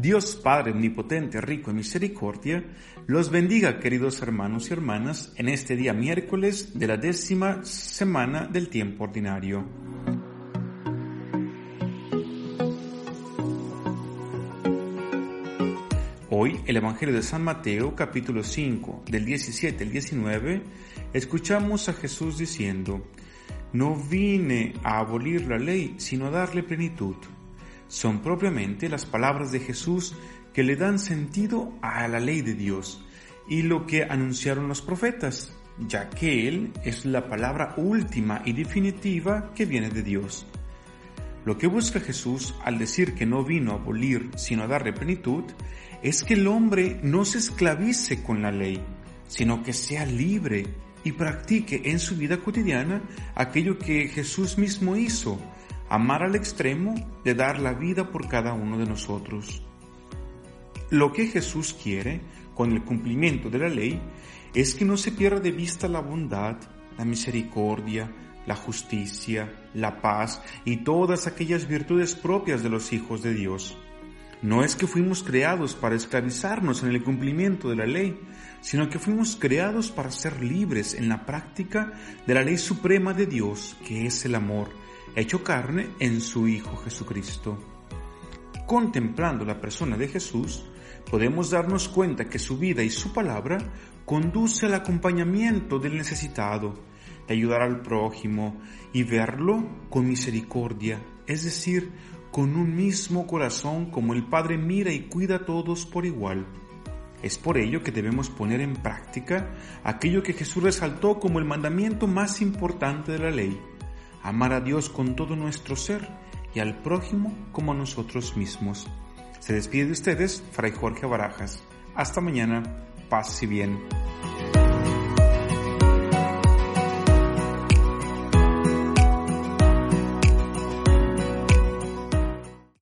Dios Padre Omnipotente, rico en misericordia, los bendiga queridos hermanos y hermanas en este día miércoles de la décima semana del tiempo ordinario. Hoy, el Evangelio de San Mateo, capítulo 5, del 17 al 19, escuchamos a Jesús diciendo, No vine a abolir la ley, sino a darle plenitud son propiamente las palabras de Jesús que le dan sentido a la ley de Dios y lo que anunciaron los profetas, ya que Él es la palabra última y definitiva que viene de Dios. Lo que busca Jesús al decir que no vino a abolir sino a darle plenitud es que el hombre no se esclavice con la ley, sino que sea libre y practique en su vida cotidiana aquello que Jesús mismo hizo, amar al extremo de dar la vida por cada uno de nosotros. Lo que Jesús quiere con el cumplimiento de la ley es que no se pierda de vista la bondad, la misericordia, la justicia, la paz y todas aquellas virtudes propias de los hijos de Dios. No es que fuimos creados para esclavizarnos en el cumplimiento de la ley, sino que fuimos creados para ser libres en la práctica de la ley suprema de Dios, que es el amor, hecho carne en su Hijo Jesucristo. Contemplando la persona de Jesús, podemos darnos cuenta que su vida y su palabra conduce al acompañamiento del necesitado, de ayudar al prójimo y verlo con misericordia, es decir, con un mismo corazón como el Padre mira y cuida a todos por igual. Es por ello que debemos poner en práctica aquello que Jesús resaltó como el mandamiento más importante de la ley, amar a Dios con todo nuestro ser y al prójimo como a nosotros mismos. Se despide de ustedes, Fray Jorge Barajas. Hasta mañana, paz y bien.